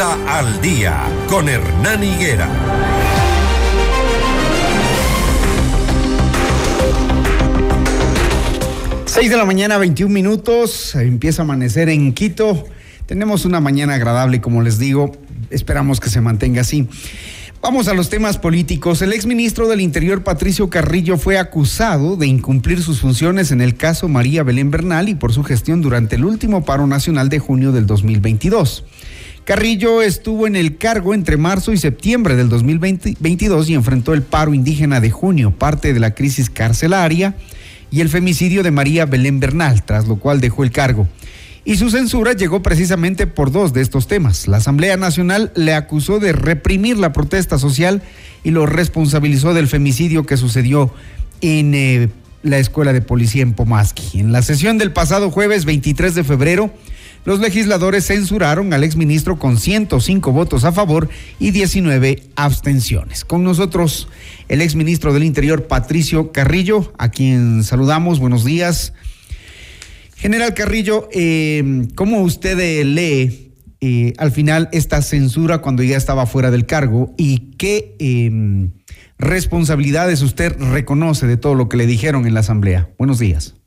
Al día con Hernán Higuera. Seis de la mañana, 21 minutos. Empieza a amanecer en Quito. Tenemos una mañana agradable, como les digo. Esperamos que se mantenga así. Vamos a los temas políticos. El exministro del Interior, Patricio Carrillo, fue acusado de incumplir sus funciones en el caso María Belén Bernal y por su gestión durante el último paro nacional de junio del 2022. Carrillo estuvo en el cargo entre marzo y septiembre del 2022 y enfrentó el paro indígena de junio, parte de la crisis carcelaria y el femicidio de María Belén Bernal, tras lo cual dejó el cargo. Y su censura llegó precisamente por dos de estos temas. La Asamblea Nacional le acusó de reprimir la protesta social y lo responsabilizó del femicidio que sucedió en eh, la Escuela de Policía en Pomaski. En la sesión del pasado jueves 23 de febrero, los legisladores censuraron al exministro con 105 votos a favor y 19 abstenciones. Con nosotros el exministro del Interior, Patricio Carrillo, a quien saludamos. Buenos días. General Carrillo, eh, ¿cómo usted eh, lee eh, al final esta censura cuando ya estaba fuera del cargo y qué em, responsabilidades usted reconoce de todo lo que le dijeron en la Asamblea? Buenos días.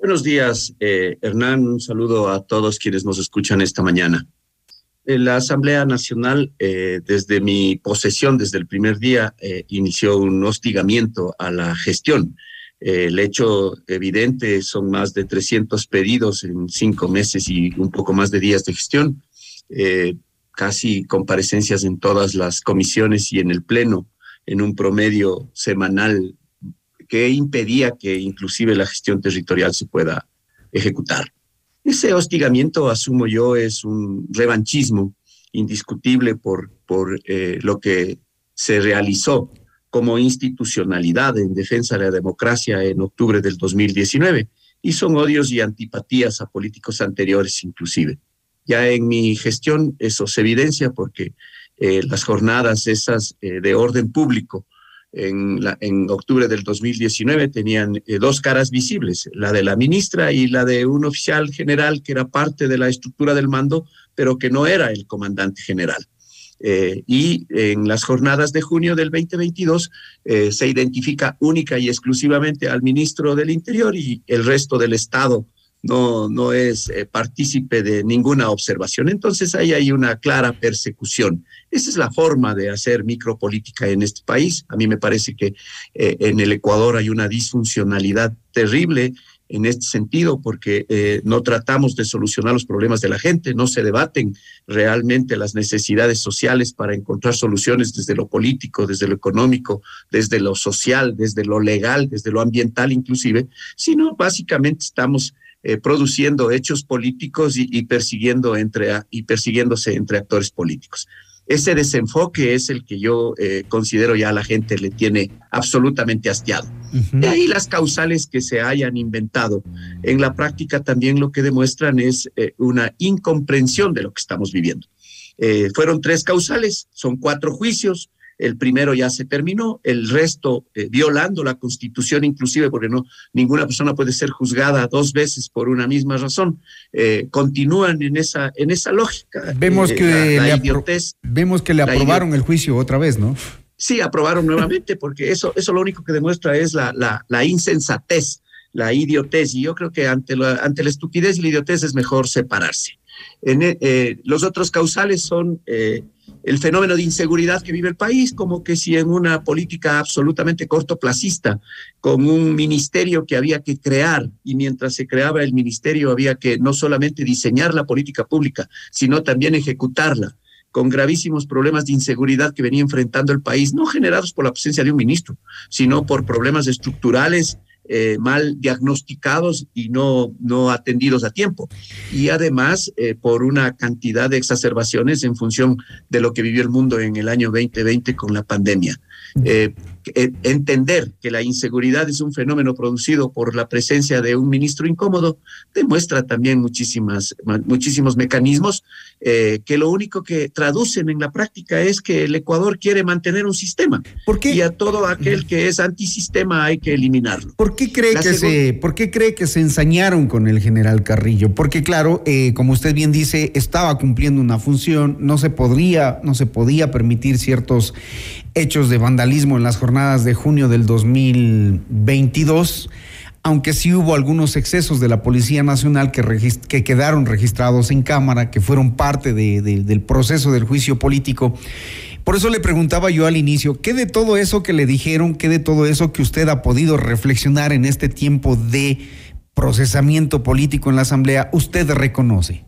Buenos días, Hernán. Un saludo a todos quienes nos escuchan esta mañana. En la Asamblea Nacional, desde mi posesión, desde el primer día, inició un hostigamiento a la gestión el hecho evidente son más de 300 pedidos en cinco meses y un poco más de días de gestión, eh, casi comparecencias en todas las comisiones y en el Pleno en un promedio semanal que impedía que inclusive la gestión territorial se pueda ejecutar. Ese hostigamiento, asumo yo, es un revanchismo indiscutible por, por eh, lo que se realizó como institucionalidad en defensa de la democracia en octubre del 2019 y son odios y antipatías a políticos anteriores inclusive. Ya en mi gestión eso se evidencia porque eh, las jornadas esas eh, de orden público en, la, octubre del 2019 tenían eh, dos caras visibles, la de la ministra y la de un oficial general que era parte de la estructura del mando, pero que no era el comandante general. Eh, y en las jornadas de junio del 2022 eh, se identifica única y exclusivamente al ministro del Interior y el resto del Estado no, no es eh, partícipe de ninguna observación. Entonces ahí hay una clara persecución. Esa es la forma de hacer micropolítica en este país. A mí me parece que en el Ecuador hay una disfuncionalidad terrible en este sentido, porque eh, no tratamos de solucionar los problemas de la gente, no se debaten realmente las necesidades sociales para encontrar soluciones desde lo político, desde lo económico, desde lo social, desde lo legal, desde lo ambiental inclusive, sino básicamente estamos eh, produciendo hechos políticos y, y persiguiendo entre, y persiguiéndose entre actores políticos. Ese desenfoque es el que yo eh, considero ya la gente le tiene absolutamente hastiado. De ahí las causales que se hayan inventado. En la práctica también lo que demuestran es eh, una incomprensión de lo que estamos viviendo. Fueron tres causales, son cuatro juicios, el primero ya se terminó, el resto eh, violando la constitución inclusive, porque no, ninguna persona puede ser juzgada dos veces por una misma razón, eh, continúan en esa, en esa lógica. Vemos, eh, que, la, le vemos que le aprobaron el juicio otra vez, ¿no? Sí, aprobaron nuevamente, porque eso, eso lo único que demuestra es la, la, la insensatez, la idiotez, y yo creo que ante la, ante la estupidez y la idiotez es mejor separarse. En, los otros causales son el fenómeno de inseguridad que vive el país, como que si en una política absolutamente cortoplacista, con un ministerio que había que crear, y mientras se creaba el ministerio había que no solamente diseñar la política pública, sino también ejecutarla con gravísimos problemas de inseguridad que venía enfrentando el país, no generados por la presencia de un ministro, sino por problemas estructurales eh, mal diagnosticados y no, no atendidos a tiempo. Y además eh, por una cantidad de exacerbaciones en función de lo que vivió el mundo en el año 2020 con la pandemia. Eh, entender que la inseguridad es un fenómeno producido por la presencia de un ministro incómodo demuestra también muchísimas, muchísimos mecanismos eh, que lo único que traducen en la práctica es que el Ecuador quiere mantener un sistema ¿Por qué? y a todo aquel que es antisistema hay que eliminarlo. ¿Por qué cree, que se, ¿por qué cree que se ensañaron con el general Carrillo? Porque claro, eh, como usted bien dice, estaba cumpliendo una función, no se podría, no se podía permitir ciertos hechos de vandalismo en las jornadas de junio del 2022, aunque sí hubo algunos excesos de la Policía Nacional que, que quedaron registrados en Cámara, que fueron parte del proceso del juicio político. Por eso le preguntaba yo al inicio, ¿qué de todo eso que le dijeron, qué de todo eso que usted ha podido reflexionar en este tiempo de procesamiento político en la Asamblea, usted reconoce?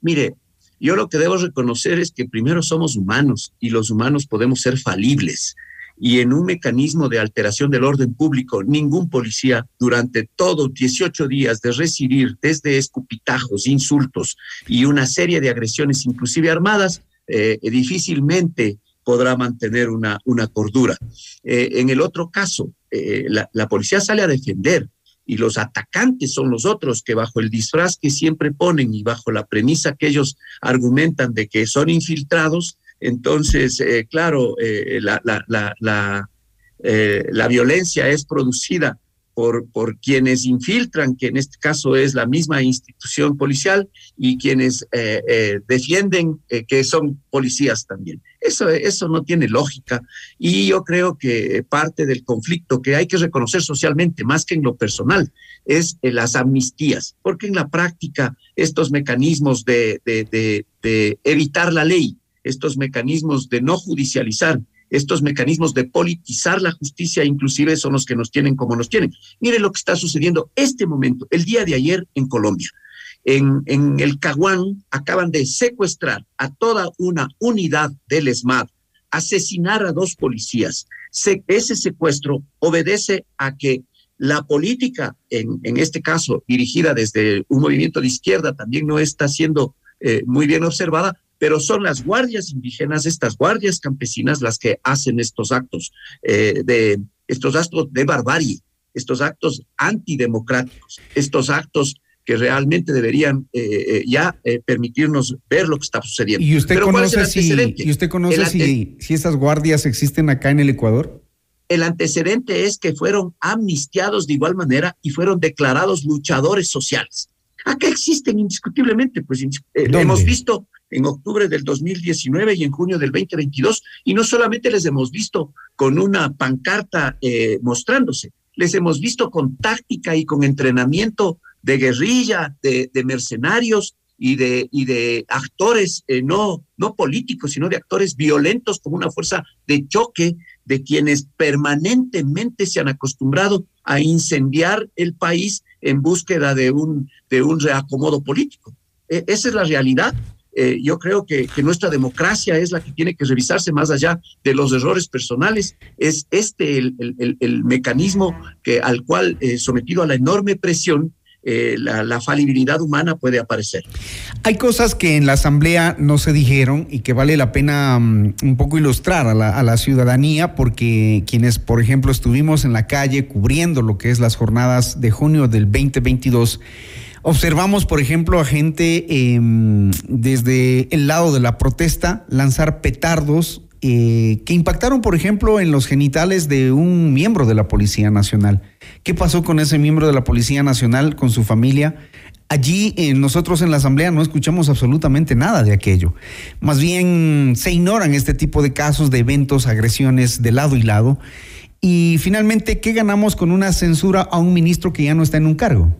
Mire, yo lo que debo reconocer es que primero somos humanos y los humanos podemos ser falibles. Y en un mecanismo de alteración del orden público, ningún policía durante todos 18 días de recibir desde escupitajos, insultos y una serie de agresiones, inclusive armadas, eh, difícilmente podrá mantener una, una cordura. Eh, en el otro caso, eh, la, la policía sale a defender, y los atacantes son los otros que bajo el disfraz que siempre ponen y bajo la premisa que ellos argumentan de que son infiltrados, entonces, eh, claro, eh, la, la, la, eh, la, violencia es producida por, quienes infiltran, que en este caso es la misma institución policial, y quienes defienden que son policías también. Eso, eso no tiene lógica y yo creo que parte del conflicto que hay que reconocer socialmente, más que en lo personal, es las amnistías, porque en la práctica estos mecanismos de, evitar la ley, estos mecanismos de no judicializar, estos mecanismos de politizar la justicia, inclusive son los que nos tienen como nos tienen. Mire lo que está sucediendo este momento, el día de ayer en Colombia. En, el Caguán acaban de secuestrar a toda una unidad del ESMAD, asesinar a dos policías. Se, ese secuestro obedece a que la política, en, en, este caso dirigida desde un movimiento de izquierda, también no está siendo eh, muy bien observada, pero son las guardias indígenas, estas guardias campesinas, las que hacen estos actos eh, de estos actos de barbarie, estos actos antidemocráticos, estos actos que realmente deberían eh, eh, ya eh, permitirnos ver lo que está sucediendo. ¿Y usted conoce, si, ¿y usted conoce si, si estas guardias existen acá en el Ecuador? El antecedente es que fueron amnistiados de igual manera y fueron declarados luchadores sociales. Acá existen indiscutiblemente, pues hemos visto en octubre del 2019 y en junio del 2022, y no solamente les hemos visto con una pancarta mostrándose, les hemos visto con táctica y con entrenamiento de guerrilla, de, mercenarios y de, y de actores eh, no, no políticos, sino de actores violentos como una fuerza de choque de quienes permanentemente se han acostumbrado a incendiar el país en búsqueda de un, de un reacomodo político. E, esa es la realidad. Eh, yo creo que, que, nuestra democracia es la que tiene que revisarse más allá de los errores personales. Es este el, el, el mecanismo que, al cual, eh, sometido a la enorme presión, eh, la, la, falibilidad humana puede aparecer. Hay cosas que en la Asamblea no se dijeron y que vale la pena um, un poco ilustrar a la, a la, ciudadanía, porque quienes, por ejemplo, estuvimos en la calle cubriendo lo que es las jornadas de junio del 2022, observamos, por ejemplo, a gente eh, desde el lado de la protesta lanzar petardos eh, que impactaron, por ejemplo, en los genitales de un miembro de la Policía Nacional. ¿Qué pasó con ese miembro de la Policía Nacional, con su familia? Allí eh, nosotros en la Asamblea no escuchamos absolutamente nada de aquello. Más bien se ignoran este tipo de casos, de eventos, agresiones de lado y lado. Y finalmente, ¿qué ganamos con una censura a un ministro que ya no está en un cargo?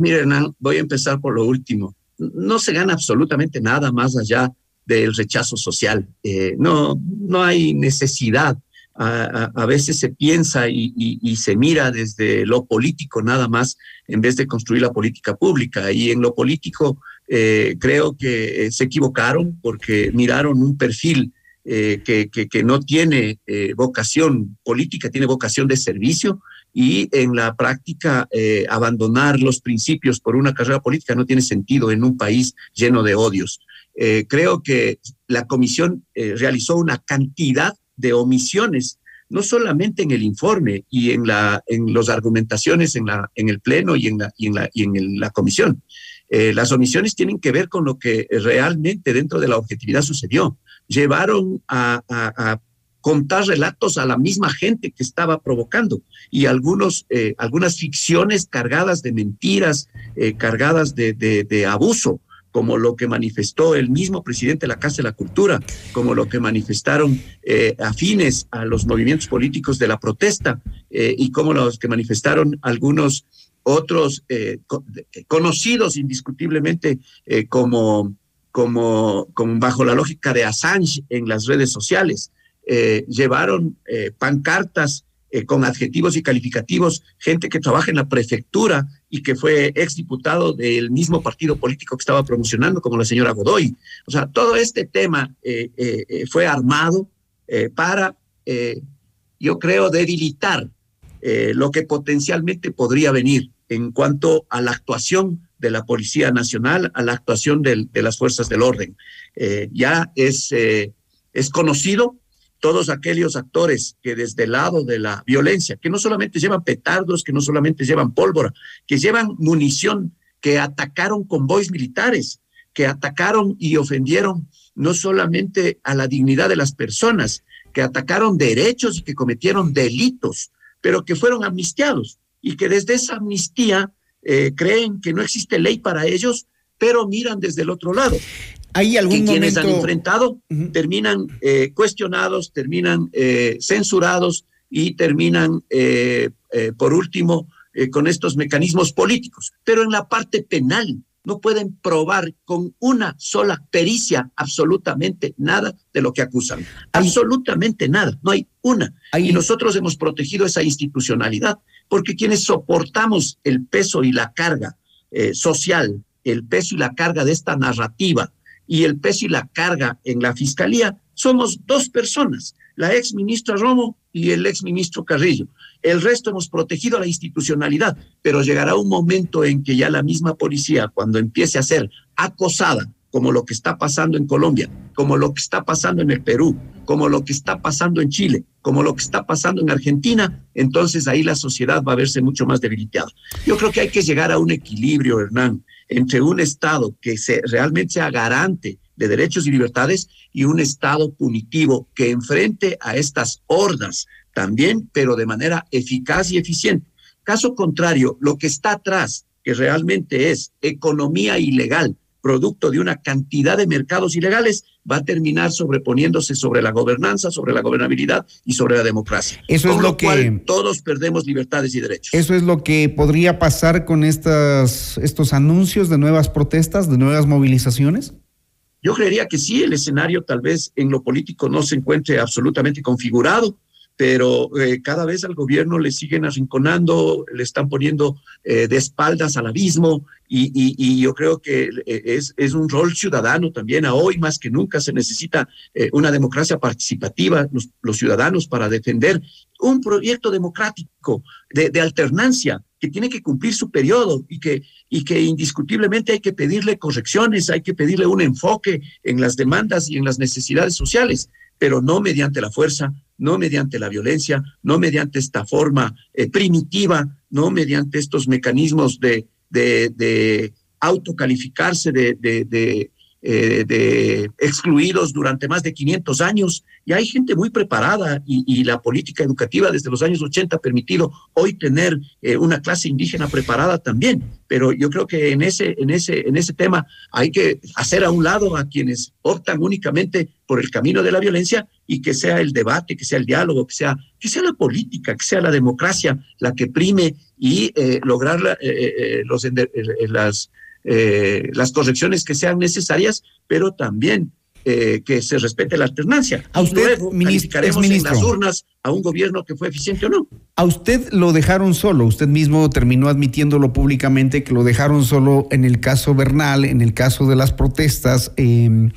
Mire, Hernán, voy a empezar por lo último. No se gana absolutamente nada más allá del rechazo social. Eh, no, no hay necesidad. A, veces se piensa y, se mira desde lo político nada más en vez de construir la política pública. Y en lo político eh, creo que eh, se equivocaron porque miraron un perfil que, no tiene vocación política, tiene vocación de servicio y en la práctica eh, abandonar los principios por una carrera política no tiene sentido en un país lleno de odios. Eh, creo que la comisión eh, realizó una cantidad de omisiones, no solamente en el informe y en, la, en las argumentaciones en, la, en el Pleno y en la, y en la, y en la comisión. Eh, las omisiones tienen que ver con lo que realmente dentro de la objetividad sucedió. Llevaron a, a contar relatos a la misma gente que estaba provocando y algunos, eh, algunas ficciones cargadas de mentiras, eh, cargadas de, de, abuso, como lo que manifestó el mismo presidente de la Casa de la Cultura, como lo que manifestaron eh, afines a los movimientos políticos de la protesta y como los que manifestaron algunos otros conocidos indiscutiblemente como, como, como bajo la lógica de Assange en las redes sociales. Eh, llevaron eh, pancartas eh, con adjetivos y calificativos, gente que trabaja en la prefectura y que fue exdiputado del mismo partido político que estaba promocionando, como la señora Godoy. O sea, todo este tema fue armado para, yo creo, debilitar lo que potencialmente podría venir en cuanto a la actuación de la Policía Nacional, a la actuación de las fuerzas del orden. ya es, es conocido todos aquellos actores que desde el lado de la violencia, que no solamente llevan petardos, que no solamente llevan pólvora, que llevan munición, que atacaron convoys militares, que atacaron y ofendieron no solamente a la dignidad de las personas, que atacaron derechos y que cometieron delitos, pero que fueron amnistiados y que desde esa amnistía eh, creen que no existe ley para ellos, pero miran desde el otro lado. ¿Hay algún que quienes han enfrentado terminan eh, cuestionados, terminan eh, censurados y terminan, eh, por último, con estos mecanismos políticos. Pero en la parte penal no pueden probar con una sola pericia absolutamente nada de lo que acusan. absolutamente nada, no hay una. Y nosotros hemos protegido esa institucionalidad porque quienes soportamos el peso y la carga social, el peso y la carga de esta narrativa, y el peso y la carga en la fiscalía somos dos personas, la ex ministra Romo y el ex ministro Carrillo. El resto hemos protegido la institucionalidad, pero llegará un momento en que ya la misma policía, cuando empiece a ser acosada, como lo que está pasando en Colombia, como lo que está pasando en el Perú, como lo que está pasando en Chile, como lo que está pasando en Argentina, entonces ahí la sociedad va a verse mucho más debilitada. Yo creo que hay que llegar a un equilibrio, Hernán, entre un Estado que se, realmente sea garante de derechos y libertades y un Estado punitivo que enfrente a estas hordas también, pero de manera eficaz y eficiente. Caso contrario, lo que está atrás, que realmente es economía ilegal, producto de una cantidad de mercados ilegales, va a terminar sobreponiéndose sobre la gobernanza, sobre la gobernabilidad y sobre la democracia. Eso es lo, que todos perdemos libertades y derechos. Eso es lo que podría pasar con estas estos anuncios de nuevas protestas, de nuevas movilizaciones. Yo creería que sí, el escenario tal vez en lo político no se encuentre absolutamente configurado, pero eh, cada vez al gobierno le siguen arrinconando, le están poniendo eh, de espaldas al abismo y, yo creo que eh, es, un rol ciudadano también. A hoy más que nunca se necesita una democracia participativa, los, ciudadanos para defender un proyecto democrático de, de, alternancia que tiene que cumplir su periodo y que, y que indiscutiblemente hay que pedirle correcciones, hay que pedirle un enfoque en las demandas y en las necesidades sociales pero no mediante la fuerza, no mediante la violencia, no mediante esta forma eh, primitiva, no mediante estos mecanismos de, de, de autocalificarse, de, de, eh, de excluidos durante más de 500 años. Y hay gente muy preparada y, la política educativa desde los años 80 ha permitido hoy tener eh, una clase indígena preparada también. Pero yo creo que en ese, en, ese, en ese tema hay que hacer a un lado a quienes optan únicamente por el camino de la violencia y que sea el debate, que sea el diálogo, que sea, que sea la política, que sea la democracia la que prime y eh, lograr los, las eh, las correcciones que sean necesarias, pero también eh, que se respete la alternancia. A usted, Luego, ministro, en las urnas a un gobierno que fue eficiente o no. A usted lo dejaron solo, usted mismo terminó admitiéndolo públicamente que lo dejaron solo en el caso Bernal, en el caso de las protestas. Em,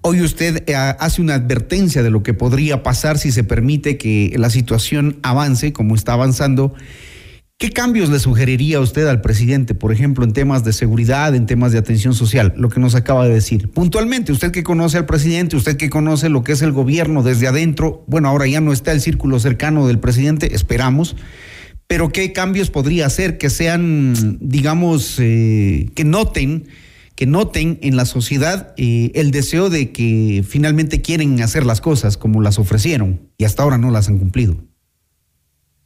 hoy usted eh, hace una advertencia de lo que podría pasar si se permite que la situación avance como está avanzando ¿Qué cambios le sugeriría usted al presidente, por ejemplo, en temas de seguridad, en temas de atención social? Lo que nos acaba de decir. Puntualmente, usted que conoce al presidente, usted que conoce lo que es el gobierno desde adentro, bueno, ahora ya no está el círculo cercano del presidente, esperamos, pero ¿qué cambios podría hacer que sean, digamos, eh, que noten, que noten en la sociedad eh, el deseo de que finalmente quieren hacer las cosas como las ofrecieron y hasta ahora no las han cumplido?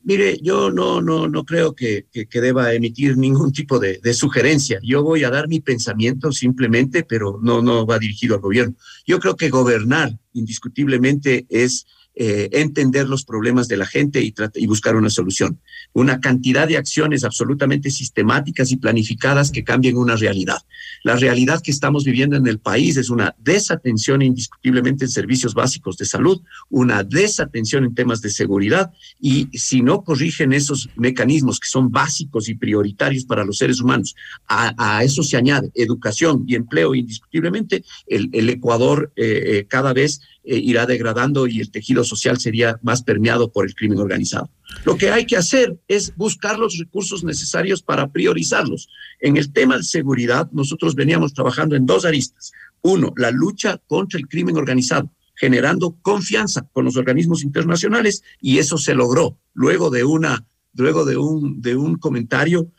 Mire, yo no, no, no creo que, que, deba emitir ningún tipo de, de, sugerencia. Yo voy a dar mi pensamiento simplemente, pero no, no va dirigido al gobierno. Yo creo que gobernar indiscutiblemente es eh, entender los problemas de la gente y, buscar una solución. Una cantidad de acciones absolutamente sistemáticas y planificadas que cambien una realidad. La realidad que estamos viviendo en el país es una desatención indiscutiblemente en servicios básicos de salud, una desatención en temas de seguridad y si no corrigen esos mecanismos que son básicos y prioritarios para los seres humanos, a, eso se añade educación y empleo indiscutiblemente, el, el Ecuador eh, eh, cada vez eh, irá degradando y el tejido social sería más permeado por el crimen organizado. Lo que hay que hacer es buscar los recursos necesarios para priorizarlos. En el tema de seguridad, nosotros veníamos trabajando en dos aristas. Uno, la lucha contra el crimen organizado generando confianza con los organismos internacionales y eso se logró luego de una luego de un de un comentario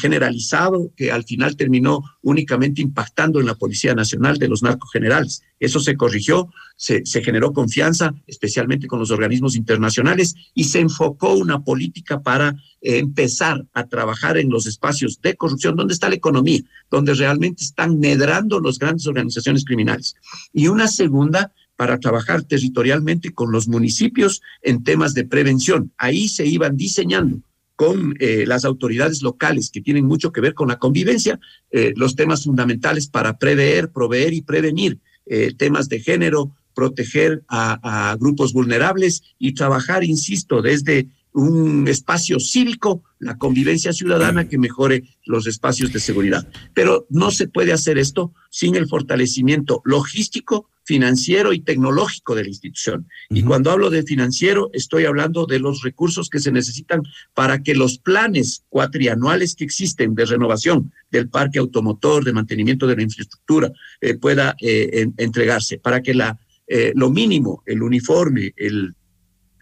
generalizado que al final terminó únicamente impactando en la Policía Nacional de los narcogenerales. Eso se corrigió, se, se, generó confianza, especialmente con los organismos internacionales, y se enfocó una política para eh, empezar a trabajar en los espacios de corrupción, donde está la economía, donde realmente están medrando las grandes organizaciones criminales. Y una segunda para trabajar territorialmente con los municipios en temas de prevención. Ahí se iban diseñando con eh, las autoridades locales que tienen mucho que ver con la convivencia, eh, los temas fundamentales para prever, proveer y prevenir eh, temas de género, proteger a, a, grupos vulnerables y trabajar, insisto, desde un espacio cívico, la convivencia ciudadana que mejore los espacios de seguridad. Pero no se puede hacer esto sin el fortalecimiento logístico financiero y tecnológico de la institución. Y cuando hablo de financiero, estoy hablando de los recursos que se necesitan para que los planes cuatrianuales que existen de renovación del parque automotor, de mantenimiento de la infraestructura, eh, pueda eh, entregarse, para que la, eh, lo mínimo, el uniforme, el,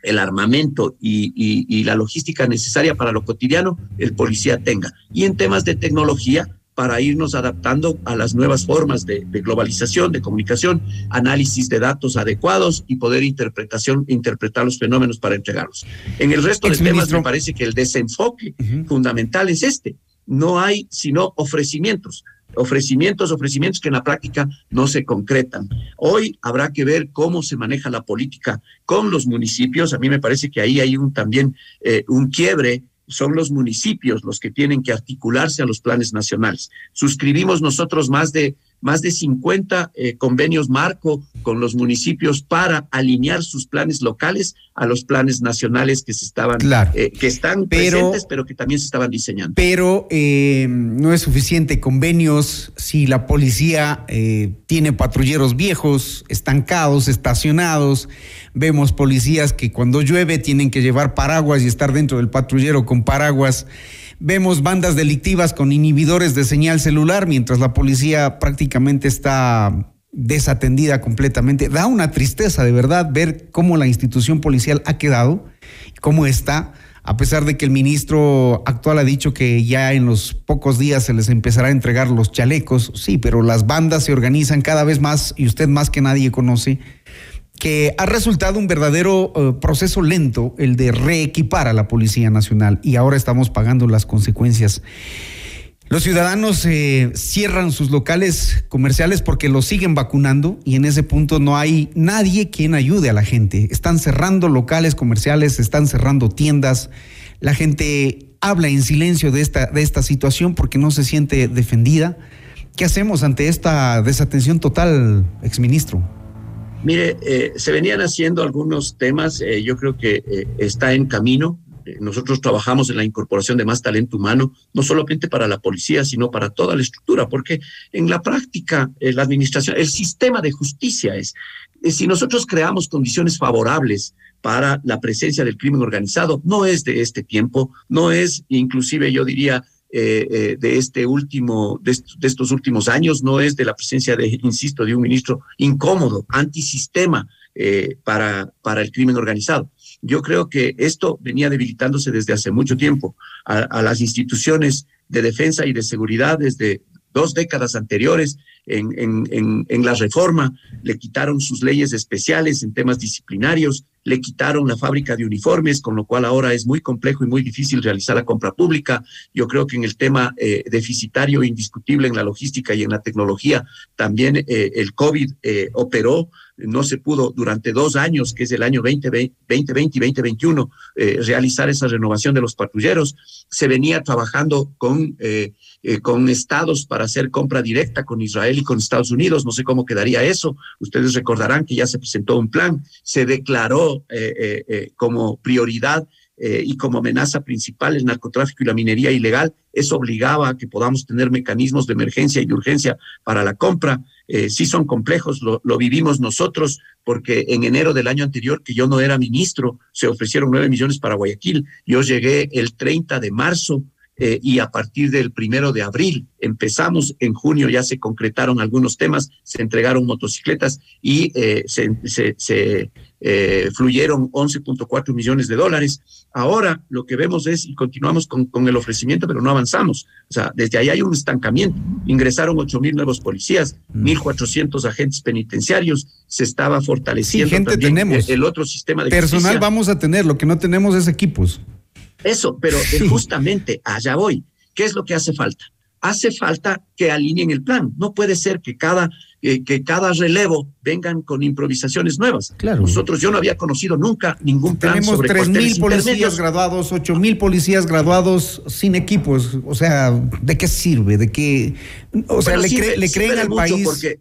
el armamento y, y la logística necesaria para lo cotidiano, el policía tenga. Y en temas de tecnología, para irnos adaptando a las nuevas formas de, globalización, de comunicación, análisis de datos adecuados y poder interpretación, interpretar los fenómenos para entregarlos. En el resto de temas me parece que el desenfoque fundamental es este. No hay sino ofrecimientos ofrecimientos, ofrecimientos que en la práctica no se concretan. Hoy habrá que ver cómo se maneja la política con los municipios. A mí me parece que ahí hay un también eh, un quiebre son los municipios los que tienen que articularse a los planes nacionales. Suscribimos nosotros más de más de 50 eh, convenios marco con los municipios para alinear sus planes locales a los planes nacionales que se estaban eh, que están presentes pero que también se estaban diseñando. Pero eh, no es suficiente convenios si la policía tiene patrulleros viejos, estancados, estacionados. Vemos policías que cuando llueve tienen que llevar paraguas y estar dentro del patrullero con paraguas. Vemos bandas delictivas con inhibidores de señal celular mientras la policía prácticamente está desatendida completamente. Da una tristeza de verdad ver cómo la institución policial ha quedado, cómo está, a pesar de que el ministro actual ha dicho que ya en los pocos días se les empezará a entregar los chalecos. Sí, pero las bandas se organizan cada vez más y usted más que nadie conoce que ha resultado un verdadero eh, proceso lento el de reequipar a la Policía Nacional y ahora estamos pagando las consecuencias. Los ciudadanos eh, cierran sus locales comerciales porque los siguen vacunando y en ese punto no hay nadie quien ayude a la gente. Están cerrando locales comerciales, están cerrando tiendas. La gente habla en silencio de esta, de esta situación porque no se siente defendida. ¿Qué hacemos ante esta desatención total, exministro? Mire, eh, se venían haciendo algunos temas, eh, yo creo que eh, está en camino. Nosotros trabajamos en la incorporación de más talento humano, no solamente para la policía, sino para toda la estructura, porque en la práctica la administración, el sistema de justicia es eh, si nosotros creamos condiciones favorables para la presencia del crimen organizado, no es de este tiempo, no es inclusive yo diría eh, eh, de este último, de, estos últimos años, no es de la presencia de, insisto, de un ministro incómodo, antisistema para, para el crimen organizado. Yo creo que esto venía debilitándose desde hace mucho tiempo a las instituciones de defensa y de seguridad desde dos décadas anteriores en, en, en, la reforma, le quitaron sus leyes especiales en temas disciplinarios, le quitaron la fábrica de uniformes, con lo cual ahora es muy complejo y muy difícil realizar la compra pública. Yo creo que en el tema eh, deficitario indiscutible en la logística y en la tecnología, también eh, el COVID eh, operó no se pudo durante dos años, que es el año 2020, 2020 y 2021, eh, realizar esa renovación de los patrulleros. Se venía trabajando con, eh, eh, con estados para hacer compra directa con Israel y con Estados Unidos. No sé cómo quedaría eso. Ustedes recordarán que ya se presentó un plan, se declaró como prioridad y como amenaza principal el narcotráfico y la minería ilegal, eso obligaba a que podamos tener mecanismos de emergencia y de urgencia para la compra. Eh, sí son complejos, lo, vivimos nosotros, porque en enero del año anterior, que yo no era ministro, se ofrecieron nueve millones para Guayaquil. Yo llegué el 30 de marzo eh, y a partir del primero de abril empezamos, en junio ya se concretaron algunos temas, se entregaron motocicletas y eh, se, eh, fluyeron 11.4 millones de dólares. Ahora lo que vemos es, y continuamos con, con, el ofrecimiento, pero no avanzamos. O sea, desde ahí hay un estancamiento. Ingresaron 8 mil nuevos policías, 1.400 mm. agentes penitenciarios, se estaba fortaleciendo sí, gente tenemos. El, otro sistema de Personal vamos a tener, lo que no tenemos es equipos. Eso, pero justamente allá voy. ¿Qué es lo que hace falta? Hace falta que alineen el plan. No puede ser que cada, eh, que cada relevo vengan con improvisaciones nuevas. Claro. Nosotros, yo no había conocido nunca ningún plan Tenemos sobre tres mil policías graduados, ocho mil policías graduados sin equipos. O sea, ¿de qué sirve? ¿De qué? O sea, le, creen al país. Porque,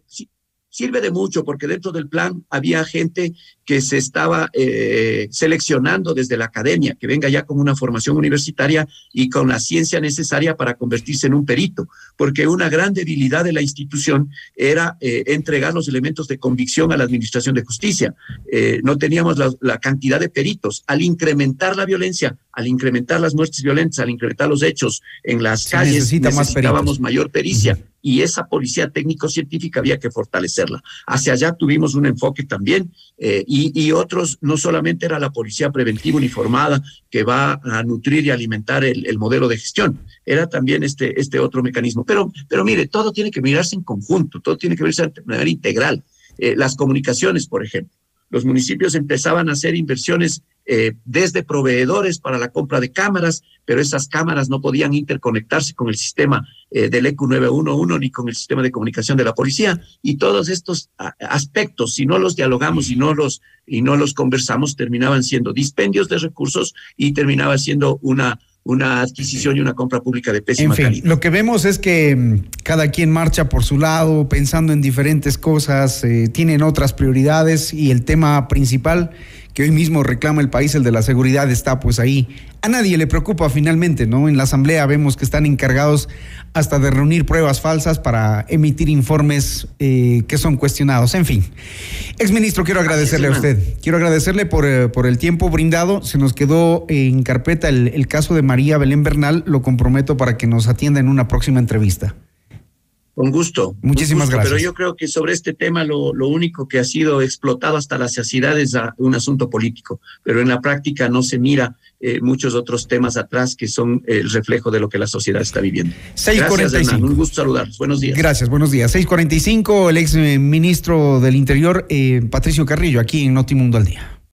sirve de mucho porque dentro del plan había gente que se estaba eh, seleccionando desde la academia, que venga ya con una formación universitaria y con la ciencia necesaria para convertirse en un perito, porque una gran debilidad de la institución era eh, entregar los elementos de convicción a la Administración de Justicia. Eh, no teníamos la, cantidad de peritos. Al incrementar la violencia, al incrementar las muertes violentas, al incrementar los hechos en las calles, necesita necesitábamos mayor pericia y esa policía técnico-científica había que fortalecerla. Hacia allá tuvimos un enfoque también eh, y, otros, no solamente era la policía preventiva uniformada que va a nutrir y alimentar el, el, modelo de gestión, era también este, este otro mecanismo. Pero, pero mire, todo tiene que mirarse en conjunto, todo tiene que verse de manera integral. Eh, las comunicaciones, por ejemplo. Los municipios empezaban a hacer inversiones eh, desde proveedores para la compra de cámaras, pero esas cámaras no podían interconectarse con el sistema eh, del EQ 911 ni con el sistema de comunicación de la policía. Y todos estos aspectos, si no los dialogamos y no los, y no los conversamos, terminaban siendo dispendios de recursos y terminaba siendo una una adquisición y una compra pública de pésima en fin, Lo que vemos es que mm, cada quien marcha por su lado, pensando en diferentes cosas, eh, tienen otras prioridades y el tema principal que hoy mismo reclama el país, el de la seguridad, está pues ahí. A nadie le preocupa finalmente, ¿no? En la Asamblea vemos que están encargados hasta de reunir pruebas falsas para emitir informes eh, que son cuestionados. En fin, exministro, quiero agradecerle a usted. Quiero agradecerle por, eh, por, el tiempo brindado. Se nos quedó en carpeta el, el caso de María Belén Bernal. Lo comprometo para que nos atienda en una próxima entrevista. Con gusto. Muchísimas gracias. Pero yo creo que sobre este tema lo, lo, único que ha sido explotado hasta la saciedad es un asunto político, pero en la práctica no se mira eh, muchos otros temas atrás que son el reflejo de lo que la sociedad está viviendo. 645. Un gusto saludarlos. Buenos días. Gracias, buenos días. 645, el ex ministro del Interior, eh, Patricio Carrillo, aquí en Notimundo al Día.